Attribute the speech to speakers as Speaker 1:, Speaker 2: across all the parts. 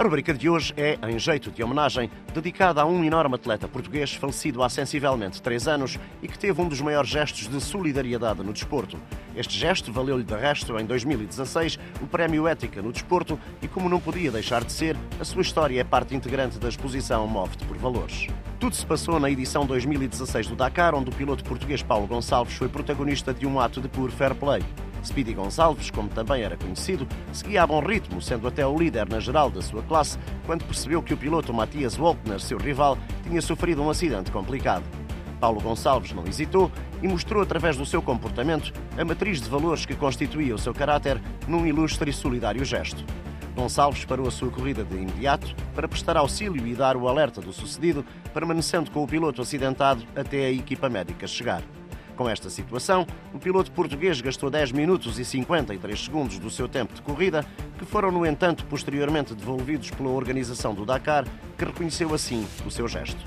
Speaker 1: A rubrica de hoje é, em jeito de homenagem, dedicada a um enorme atleta português falecido há sensivelmente três anos e que teve um dos maiores gestos de solidariedade no desporto. Este gesto valeu-lhe, de resto, em 2016, o Prémio Ética no Desporto e, como não podia deixar de ser, a sua história é parte integrante da exposição Move-te por Valores. Tudo se passou na edição 2016 do Dakar, onde o piloto português Paulo Gonçalves foi protagonista de um ato de puro fair play. Speedy Gonçalves, como também era conhecido, seguia a bom ritmo, sendo até o líder na geral da sua classe, quando percebeu que o piloto Matias Walkner, seu rival, tinha sofrido um acidente complicado. Paulo Gonçalves não hesitou e mostrou através do seu comportamento a matriz de valores que constituía o seu caráter num ilustre e solidário gesto. Gonçalves parou a sua corrida de imediato para prestar auxílio e dar o alerta do sucedido, permanecendo com o piloto acidentado até a equipa médica chegar. Com esta situação, o piloto português gastou 10 minutos e 53 segundos do seu tempo de corrida, que foram, no entanto, posteriormente devolvidos pela organização do Dakar, que reconheceu assim o seu gesto.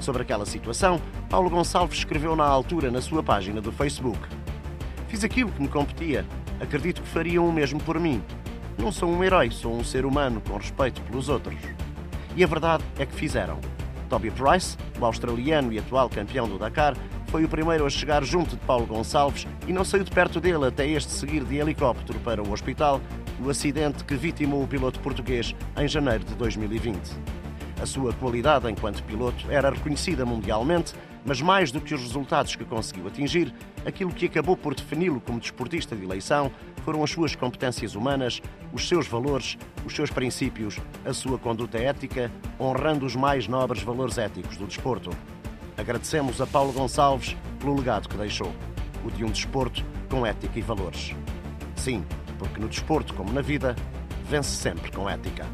Speaker 1: Sobre aquela situação, Paulo Gonçalves escreveu na altura na sua página do Facebook: Fiz aquilo que me competia. Acredito que fariam o mesmo por mim. Não sou um herói, sou um ser humano com respeito pelos outros. E a verdade é que fizeram. Toby Price, o australiano e atual campeão do Dakar, foi o primeiro a chegar junto de Paulo Gonçalves e não saiu de perto dele até este seguir de helicóptero para o hospital o acidente que vitimou o piloto português em janeiro de 2020. A sua qualidade enquanto piloto era reconhecida mundialmente, mas mais do que os resultados que conseguiu atingir, aquilo que acabou por defini-lo como desportista de eleição foram as suas competências humanas, os seus valores, os seus princípios, a sua conduta ética, honrando os mais nobres valores éticos do desporto. Agradecemos a Paulo Gonçalves pelo legado que deixou, o de um desporto com ética e valores. Sim, porque no desporto, como na vida, vence sempre com ética.